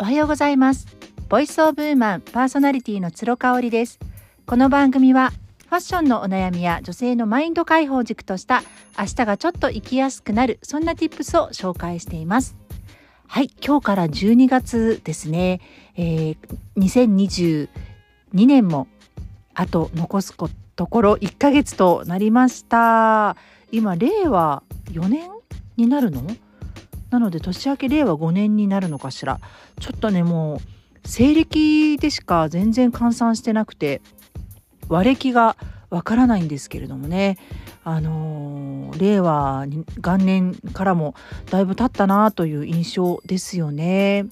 おはようございます。ボイスオブウーマンパーソナリティの鶴香織です。この番組はファッションのお悩みや女性のマインド解放軸とした明日がちょっと生きやすくなるそんな tips を紹介しています。はい今日から12月ですね、えー、2022年もあと残すところ1ヶ月となりました。今令和4年になるの？なので年明け令和5年になるのかしらちょっとねもう西暦でしか全然換算してなくて和暦がわからないんですけれどもねあのー、令和元年からもだいぶ経ったなという印象ですよね。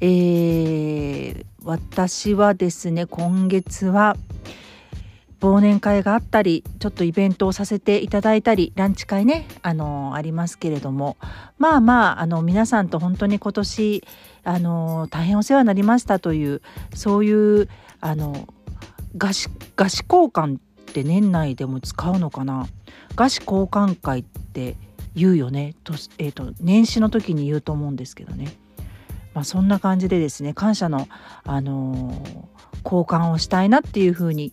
えー、私はですね今月は忘年会があったりちょっとイベントをさせていただいたりランチ会ねあのありますけれども。まあまああの皆さんと本当に今年あの大変お世話になりましたというそういうあの菓子菓子交換って年内でも使うのかな。菓子交換会って言うよね。と,、えーと、年始の時に言うと思うんですけどね。まあ、そんな感じでですね感謝の、あのー、交換をしたいなっていうふうに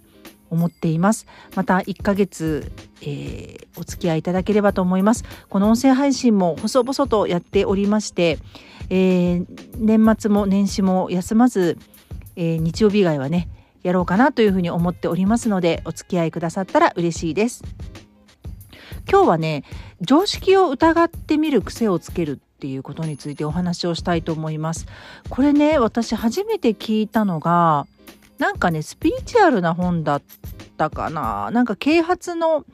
思っています。また1ヶ月、えー、お付き合いいただければと思います。この音声配信も細々とやっておりまして、えー、年末も年始も休まず、えー、日曜日以外はねやろうかなというふうに思っておりますのでお付き合いくださったら嬉しいです。今日はね常識を疑ってみる癖をつけるっていうことについてお話をしたいと思います。これね私初めて聞いたのがなんかねスピリチュアルな本だったかななんか啓発の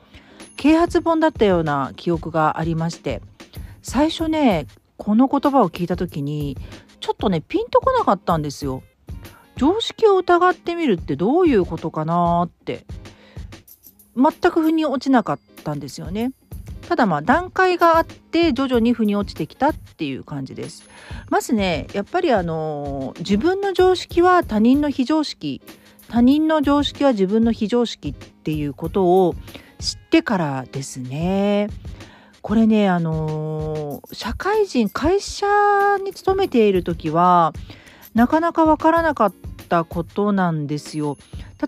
啓発本だったような記憶がありまして最初ねこの言葉を聞いた時にちょっとねピンとこなかったんですよ。常識を疑ってみるってどういうことかなって全く腑に落ちなかったんですよね。ただまあ段階があって徐々に腑に落ちてきたっていう感じです。まずねやっぱりあの自分の常識は他人の非常識他人の常識は自分の非常識っていうことを知ってからですね。これねあの社会人会社に勤めている時はなかなかわからなかったことなんですよ。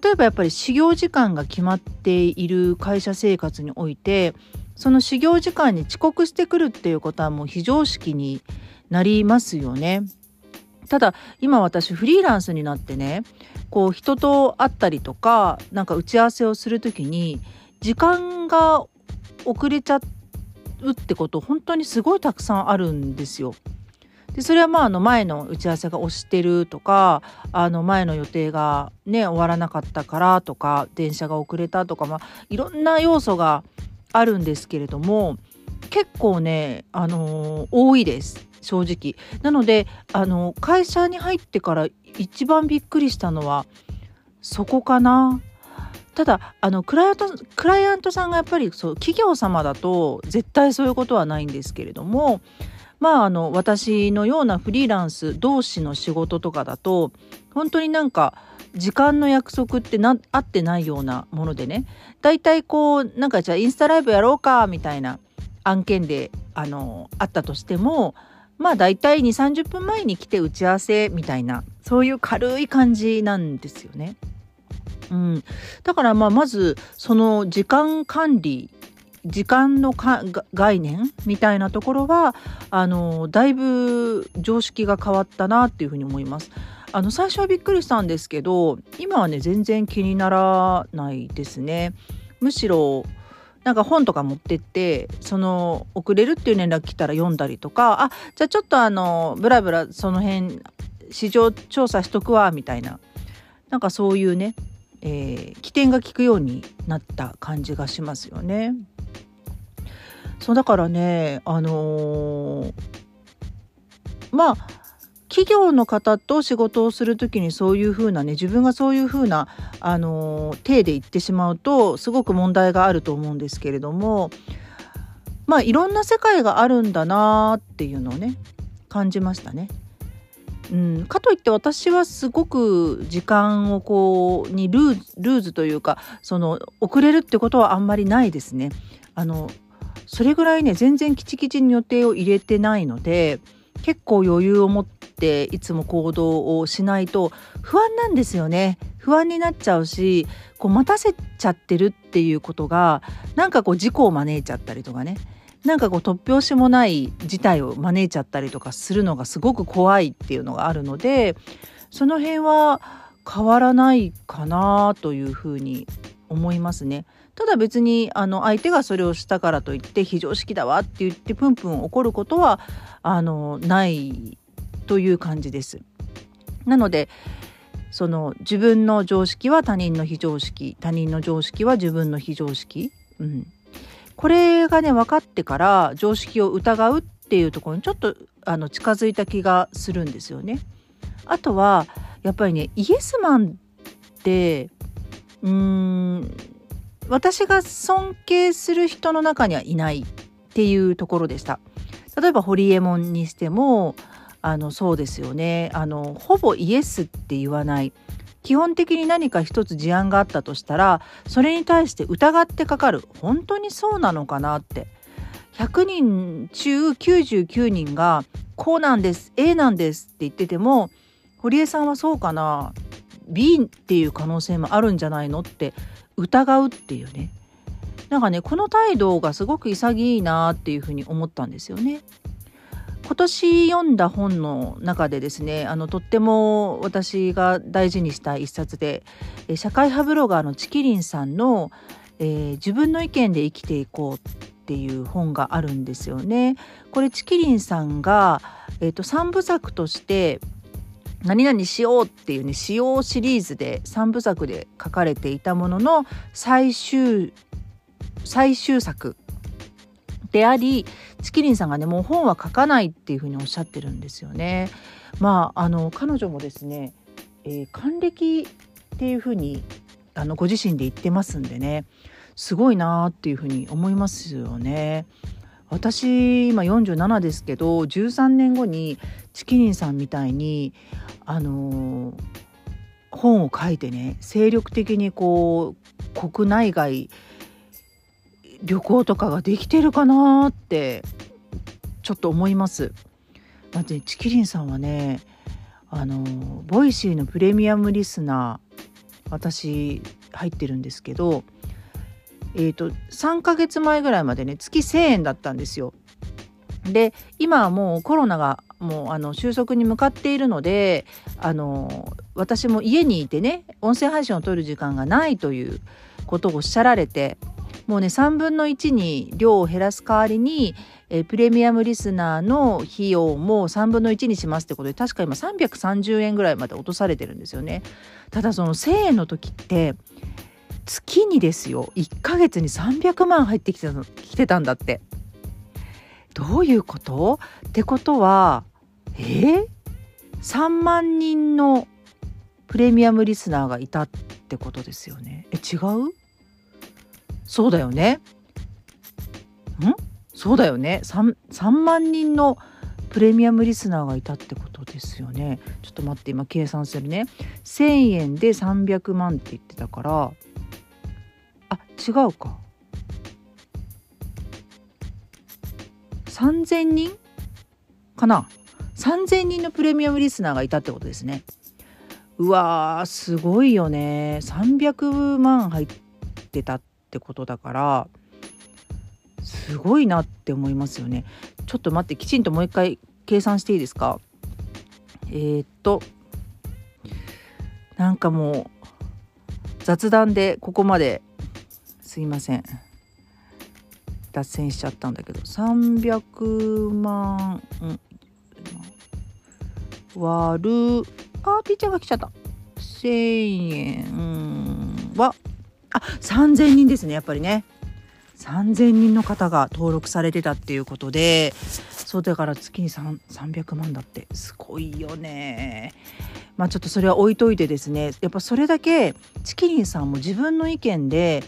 例えばやっぱり始業時間が決まっている会社生活においてその始業時間に遅刻してくるっていうことはもう非常識になりますよね。ただ今私フリーランスになってねこう人と会ったりとかなんか打ち合わせをする時に時間が遅れちゃうってこと本当にすごいたくさんあるんですよ。でそれはまああの前の打ち合わせが押してるとかあの前の予定がね終わらなかったからとか電車が遅れたとかまあいろんな要素があるんですけれども結構ね、あのー、多いです正直。なので、あの会社に入ってから一番びっくりしたのはそこかな。ただあのクライアントクライアントさんがやっぱりそう企業様だと絶対そういうことはないんですけれどもまああの私のようなフリーランス同士の仕事とかだと本当になんか時間の約束ってな合ってないようなものでね大体こうなんかじゃあインスタライブやろうかみたいな案件であのあったとしてもまあ大体2 3 0分前に来て打ち合わせみたいなそういう軽い感じなんですよね。うん、だからまあまずその時間管理時間の概念みたいなところはあのだいぶ常識が変わったなっていうふうに思います。あの最初はびっくりしたんですけど今はね全然気にならないですね。むしろなんか本とか持ってってその遅れるっていう連絡来たら読んだりとかあじゃあちょっとあのブラブラその辺市場調査しとくわみたいななんかそういうね、えー、起点が効くようになった感じがしますよね。そうだからねあのー、まあ企業の方と仕事をする時にそういうふうなね自分がそういうふうなあの体で言ってしまうとすごく問題があると思うんですけれどもまあいろんな世界があるんだなっていうのをね感じましたね。うん、かといって私はすごく時間をこうにルールーズというかその遅れるってことはあんまりないですね。あのそれぐらいね全然きちきちに予定を入れてないので結構余裕を持ってっていつも行動をしないと不安なんですよね不安になっちゃうしこう待たせちゃってるっていうことがなんかこう事故を招いちゃったりとかねなんかこう突拍子もない事態を招いちゃったりとかするのがすごく怖いっていうのがあるのでその辺は変わらないかなというふうに思いますね。ただ別にあの相手がそれをしたからといって非常識だわって言ってプンプン怒ることはあのないという感じです。なのでその自分の常識は他人の非常識他人の常識は自分の非常識、うん、これがね分かってから常識を疑うっていうところにちょっとあの近づいた気がするんですよね。あとはやっぱりねイエスマンってうーん私が尊敬する人の中にはいないっていうところでした。例えばホリエモンにしてもあのそうですよね。あのほぼイエスって言わない。基本的に何か一つ事案があったとしたらそれに対して疑ってかかる。本当にそうなのかなって。100人中99人がこうなんです A なんですって言ってても堀江さんはそうかな。B っていう可能性もあるんじゃないのって疑うっていうね。なんかねこの態度がすごく潔いなっていうふうに思ったんですよね。今年読んだ本の中でですねあのとっても私が大事にした一冊で社会派ブロガーのチキリンさんの、えー、自分の意見で生きていこうっていう本があるんですよね。これチキリンさんが、えーと、3部作として何々しようっていうね使用シリーズで3部作で書かれていたものの最終最終作でありチキリンさんがねもう本は書かないっていうふうにおっしゃってるんですよね。まああの彼女もですね、えー、還暦っていうふうにあのご自身で言ってますんでねすごいなっていうふうに思いますよね。私今47ですけど13年後にちきりんさんみたいにあのー、本を書いてね精力的にこう国内外旅行とかができてるかなってちょっと思います。だってちきりんさんはねあの Voicy のプレミアムリスナー私入ってるんですけどえーと、3ヶ月前ぐらいまでね月1,000円だったんですよ。で今はもうコロナがもうあの収束に向かっているのであの私も家にいてね音声配信を取る時間がないということをおっしゃられてもうね3分の1に量を減らす代わりにえプレミアムリスナーの費用も3分の1にしますってことで確か今330円ぐらいまで落とされてるんですよね。ただその1,000円の時って月にですよ1ヶ月に300万入ってきてきてたんだって。どういうこと？ってことはえー、3万人のプレミアムリスナーがいたってことですよね。え違う？そうだよね。ん？そうだよね。3, 3万人のプレミアムリスナーがいたってことですよね。ちょっと待って今計算するね。1,000円で300万って言ってたから。あ違うか。3000人かな。3000人のプレミアムリスナーがいたってことですね。うわーすごいよね。300万入ってたっってことだからすごいなって思いますよね。ちょっと待ってきちんともう一回計算していいですか？えー、っとなんかもう雑談でここまですいません。脱線しちゃったんだけど300万うん。割るあーピーちゃんが来ちゃった。1000円はあ3000人ですねやっぱりね3000人の方が登録されてたっていうことでそうだから月に300万だってすごいよねまあちょっとそれは置いといてですねやっぱそれだけチキリンさんも自分の意見で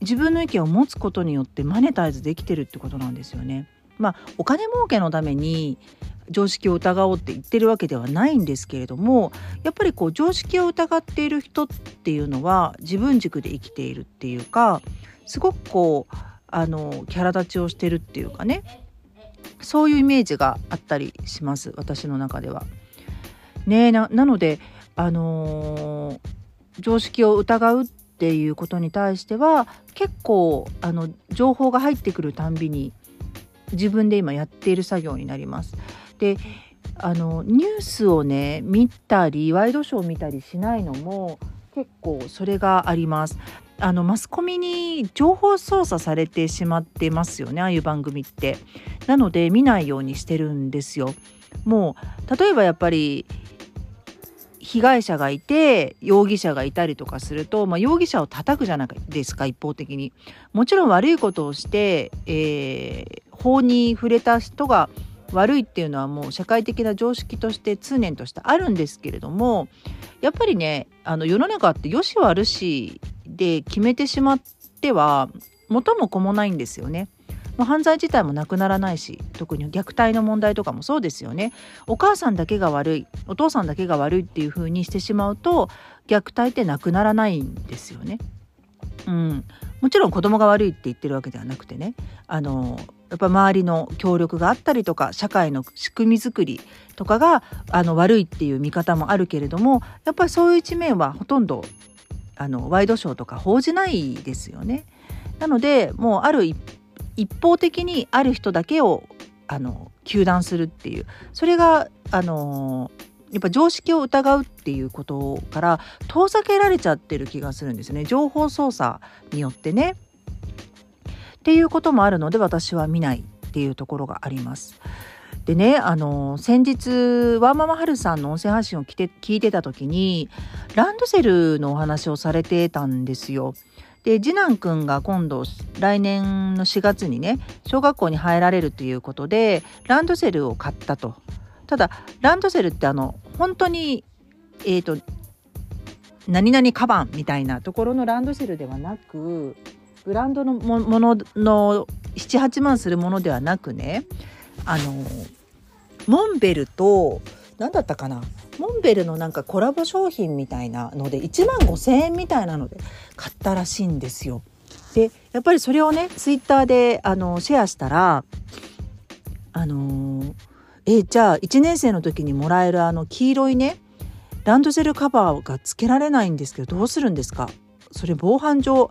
自分の意見を持つことによってマネタイズできてるってことなんですよね。まあお金儲けのために常識を疑おうって言ってるわけではないんですけれどもやっぱりこう常識を疑っている人っていうのは自分軸で生きているっていうかすごくこうあのキャラ立ちをしてるっていうかねそういうイメージがあったりします私の中では。ねなのであのー、常識を疑うっていうことに対しては結構あの情報が入ってくるたんびに自分で今やっている作業になります。であのニュースをね見たりワイドショーを見たりしないのも結構それがあります。あのマスコミに情報操作されてしまってますよねああいう番組って。なので見ないようにしてるんですよ。もう例えばやっぱり被害者がいて容疑者がいたりとかすると、まあ、容疑者を叩くじゃないですか一方的に。もちろん悪いことをして、えー、法に触れた人が悪いっていうのはもう社会的な常識として通念としてあるんですけれどもやっぱりねあの世の中って良し悪しで決めてしまっては元も子もないんですよね。もう犯罪自体もなくならないし特に虐待の問題とかもそうですよねお母さんだけが悪いお父さんだけが悪いっていう風にしてしまうと虐待ってなくならないんですよね。うん、もちろん子供が悪いって言ってるわけではなくてねあのやっぱ周りの協力があったりとか社会の仕組み作りとかがあの悪いっていう見方もあるけれどもやっぱりそういう一面はほとんどあのワイドショーとか報じないですよね。なのでもうある一方的にある人だけをあの糾弾するっていうそれがあのやっぱ常識を疑うっていうことから遠ざけられちゃってる気がするんですね情報操作によってね。っていうこともあるので私は見ないっていうところがあります。でねあの先日ワーママハルさんの音声発信を聞いてた時にランドセルのお話をされてたんですよ。で次男くんが今度来年の4月にね小学校に入られるということでランドセルを買ったと。ただランドセルってあの本当にえっ、ー、と何々カバンみたいなところのランドセルではなくブランドのものの78万するものではなくねあのモンベルと何だったかな？モンベルのなんかコラボ商品みたいなので1万5,000円みたいなので買ったらしいんですよ。でやっぱりそれをねツイッターであのシェアしたらあのー、えじゃあ1年生の時にもらえるあの黄色いねランドセルカバーが付けられないんですけどどうするんですか？それ防犯上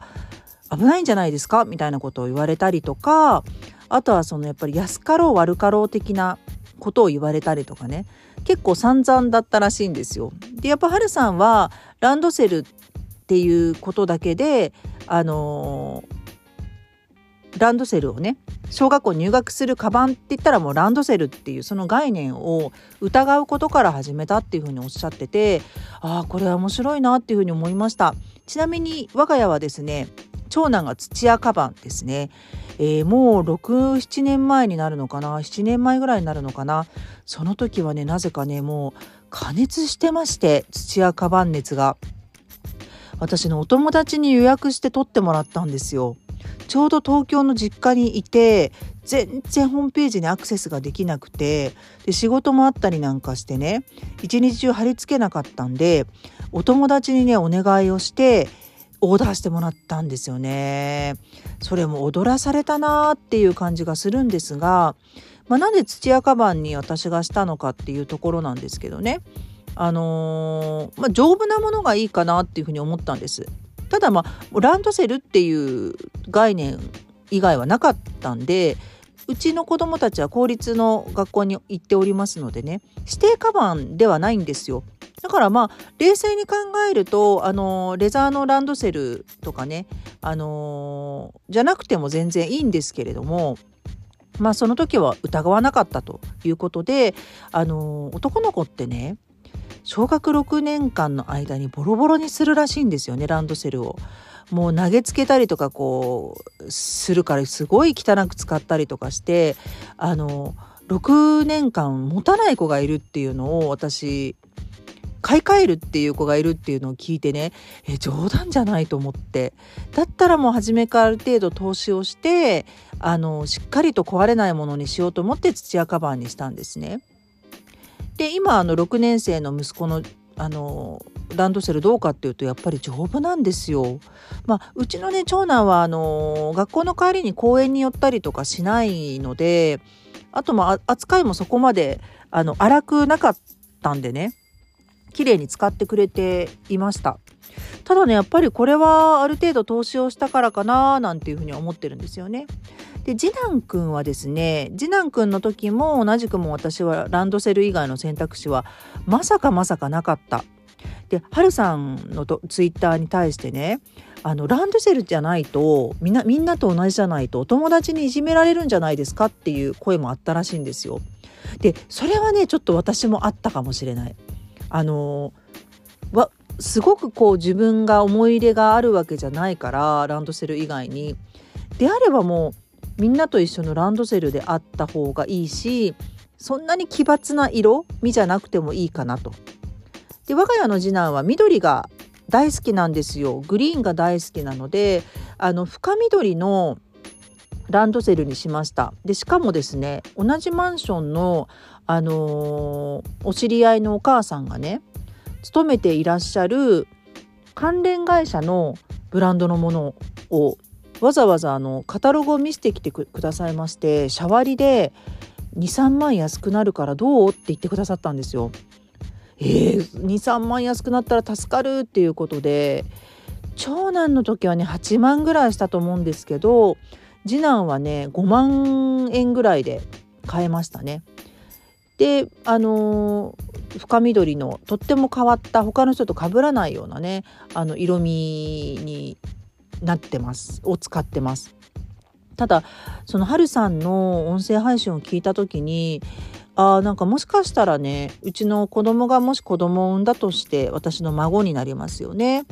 危ないんじゃないですか？みたいなことを言われたりとかあとはそのやっぱり安かろう悪かろう的なことを言われたりとかね。結構散々だったらしいんですよ。でやっぱハルさんはランドセルっていうことだけであのー、ランドセルをね小学校入学するカバンって言ったらもうランドセルっていうその概念を疑うことから始めたっていうふうにおっしゃっててああこれは面白いなっていうふうに思いました。ちなみに我が家はですね長男が土屋カバンですね。えー、もう67年前になるのかな？7年前ぐらいになるのかな？その時はねなぜかねもう加熱してまして土屋カバン熱が。私のお友達に予約して取ってもらったんですよ。ちょうど東京の実家にいて全然ホームページにアクセスができなくてで仕事もあったりなんかしてね一日中貼り付けなかったんでお友達にねお願いをしてオーダーしてもらったんですよね。それも踊らされたなーっていう感じがするんですが、まあ、なんで土屋カバンに私がしたのかっていうところなんですけどね。あのー、まあ、丈夫なものがいいかなっていうふうに思ったんです。ただまあランドセルっていう概念以外はなかったんでうちの子供たちは公立の学校に行っておりますのでね指定カバンではないんですよ。だからまあ冷静に考えるとあのレザーのランドセルとかねあのじゃなくても全然いいんですけれどもまあその時は疑わなかったということであの男の子ってね小学6年間の間にボロボロにするらしいんですよねランドセルを。もう投げつけたりとかこうするからすごい汚く使ったりとかしてあの6年間持たない子がいるっていうのを私買い替えるっていう子がいるっていうのを聞いてねえ冗談じゃないと思ってだったらもう初めからある程度投資をしてあのしっかりと壊れないものにしようと思って土屋カバーにしたんですね。で今あの6年生の息子のあのランドセルどうかっていうとやっぱり丈夫なんですよ。まあ、うちのね長男はあの学校の帰りに公園に寄ったりとかしないのであとまあ扱いもそこまであの荒くなかったんでね綺麗に使ってくれていました。ただねやっぱりこれはある程度投資をしたからかななんていうふうに思ってるんですよね。で次男くんはですね次男くんの時も同じくも私はランドセル以外の選択肢はまさかまさかなかった。ではるさんのとツイッターに対してねあのランドセルじゃないとみんなみんなと同じじゃないとお友達にいじめられるんじゃないですかっていう声もあったらしいんですよ。でそれはねちょっと私もあったかもしれない。あのわすごくこう自分が思い入れがあるわけじゃないからランドセル以外に。であればもうみんなと一緒のランドセルであった方がいいしそんなに奇抜な色味じゃなくてもいいかなと。で我が家の次男は緑が大好きなんですよ。グリーンが大好きなのであの深緑のランドセルにしました。でしかもですね同じマンションの、あのー、お知り合いのお母さんがね勤めていらっしゃる関連会社のブランドのものをわざわざあのカタログを見せてきてくださいましてシャワリで23万安くなるからどう？って言ってくださったんですよ。えー、23万安くなったら助かるっていうことで長男の時はね8万ぐらいしたと思うんですけど次男はね5万円ぐらいで買えましたね。であのー、深緑のとっても変わった他の人と被らないようなねあの色味になってますを使ってます。ただそのはるさんの音声配信を聞いた時にあなんかもしかしたらねうちの子供がもし子供を産んだとして私の孫になりますよね。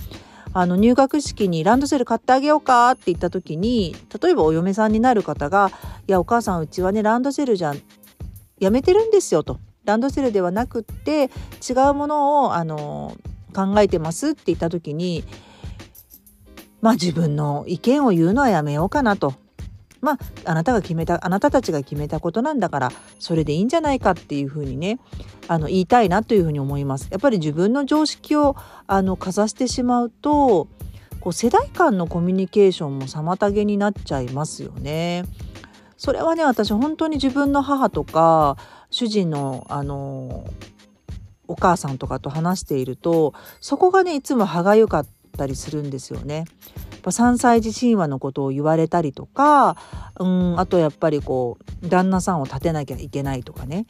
あの入学式にランドセル買ってあげようかって言った時に例えばお嫁さんになる方が「いやお母さんうちはねランドセルじゃやめてるんですよ」と。ランドセルではなくって違うものをあの考えてますって言った時にまあ自分の意見を言うのはやめようかなとまああなたが決めたあなたたちが決めたことなんだからそれでいいんじゃないかっていうふうにねあの言いたいなというふうに思います。やっぱり自分の常識をあのかざしてしまうとこう世代間のコミュニケーションも妨げになっちゃいますよね。それはね私本当に自分の母とか主人のあのお母さんとかと話しているとそこがねいつも歯がゆかったりするんですよね。ぱ3歳児神話のことを言われたりとかうんあとやっぱりこう旦那さんを立てなきゃいけないとかね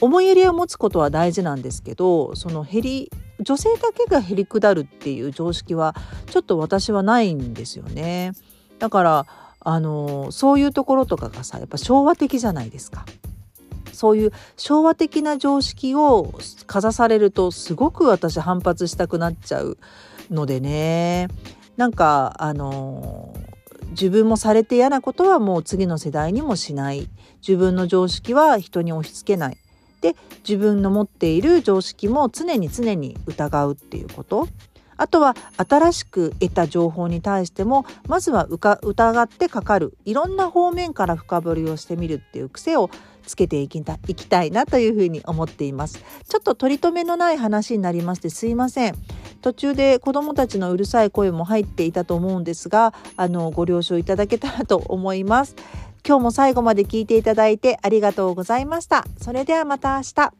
思いやりを持つことは大事なんですけどその減り女性だけが減り下るっていう常識はちょっと私はないんですよね。だからあのそういうところとかがさやっぱ昭和的じゃないですか。そういう昭和的な常識をかざされるとすごく私反発したくなっちゃうのでねなんかあの自分もされて嫌なことはもう次の世代にもしない。自分の常識は人に押し付けない。で自分の持っている常識も常に常に疑うっていうこと。あとは新しく得た情報に対してもまずは疑ってかかる。いろんな方面から深掘りをしてみるっていう癖をつけていきたいきたいなというふうに思っています。ちょっと取り留めのない話になりましてすいません。途中で子どもたちのうるさい声も入っていたと思うんですがあのご了承いただけたらと思います。今日も最後まで聞いていただいてありがとうございました。それではまた明日。